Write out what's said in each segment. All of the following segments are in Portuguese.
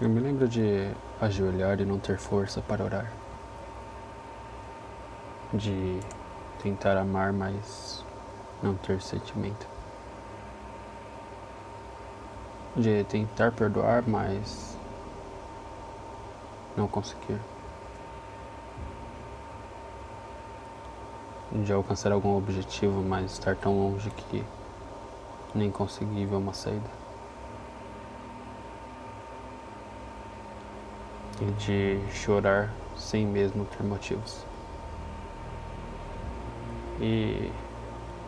Eu me lembro de ajoelhar e não ter força para orar. De tentar amar, mas não ter sentimento. De tentar perdoar, mas não conseguir. De alcançar algum objetivo, mas estar tão longe que nem conseguir ver uma saída. E de chorar sem mesmo ter motivos. E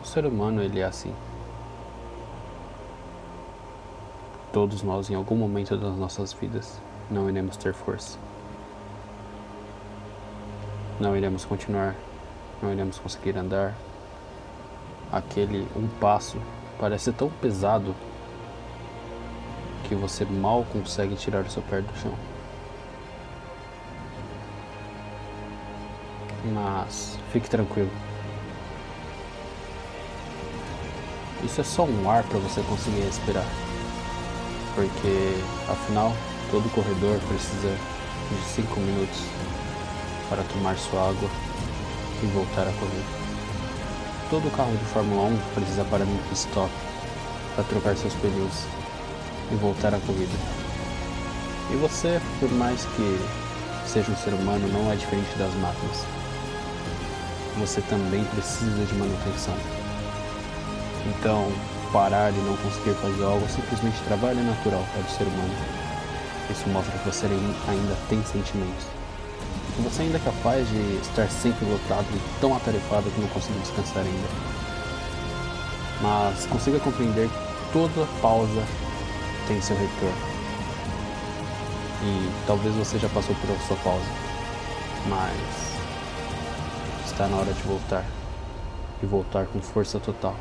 o ser humano ele é assim. Todos nós em algum momento das nossas vidas não iremos ter força. Não iremos continuar, não iremos conseguir andar. Aquele um passo parece tão pesado que você mal consegue tirar o seu pé do chão. Mas fique tranquilo. Isso é só um ar para você conseguir respirar. Porque afinal todo corredor precisa de 5 minutos para tomar sua água e voltar a correr. Todo carro de Fórmula 1 precisa parar no pit stop para trocar seus pneus e voltar à corrida. E você, por mais que seja um ser humano, não é diferente das máquinas você também precisa de manutenção. Então, parar e não conseguir fazer algo simplesmente trabalho é natural para o ser humano. Isso mostra que você ainda tem sentimentos. Que você ainda é capaz de estar sempre lotado e tão atarefado que não consegue descansar ainda. Mas consiga compreender que toda pausa tem seu retorno. E talvez você já passou por sua pausa. Mas Está na hora de voltar. E voltar com força total.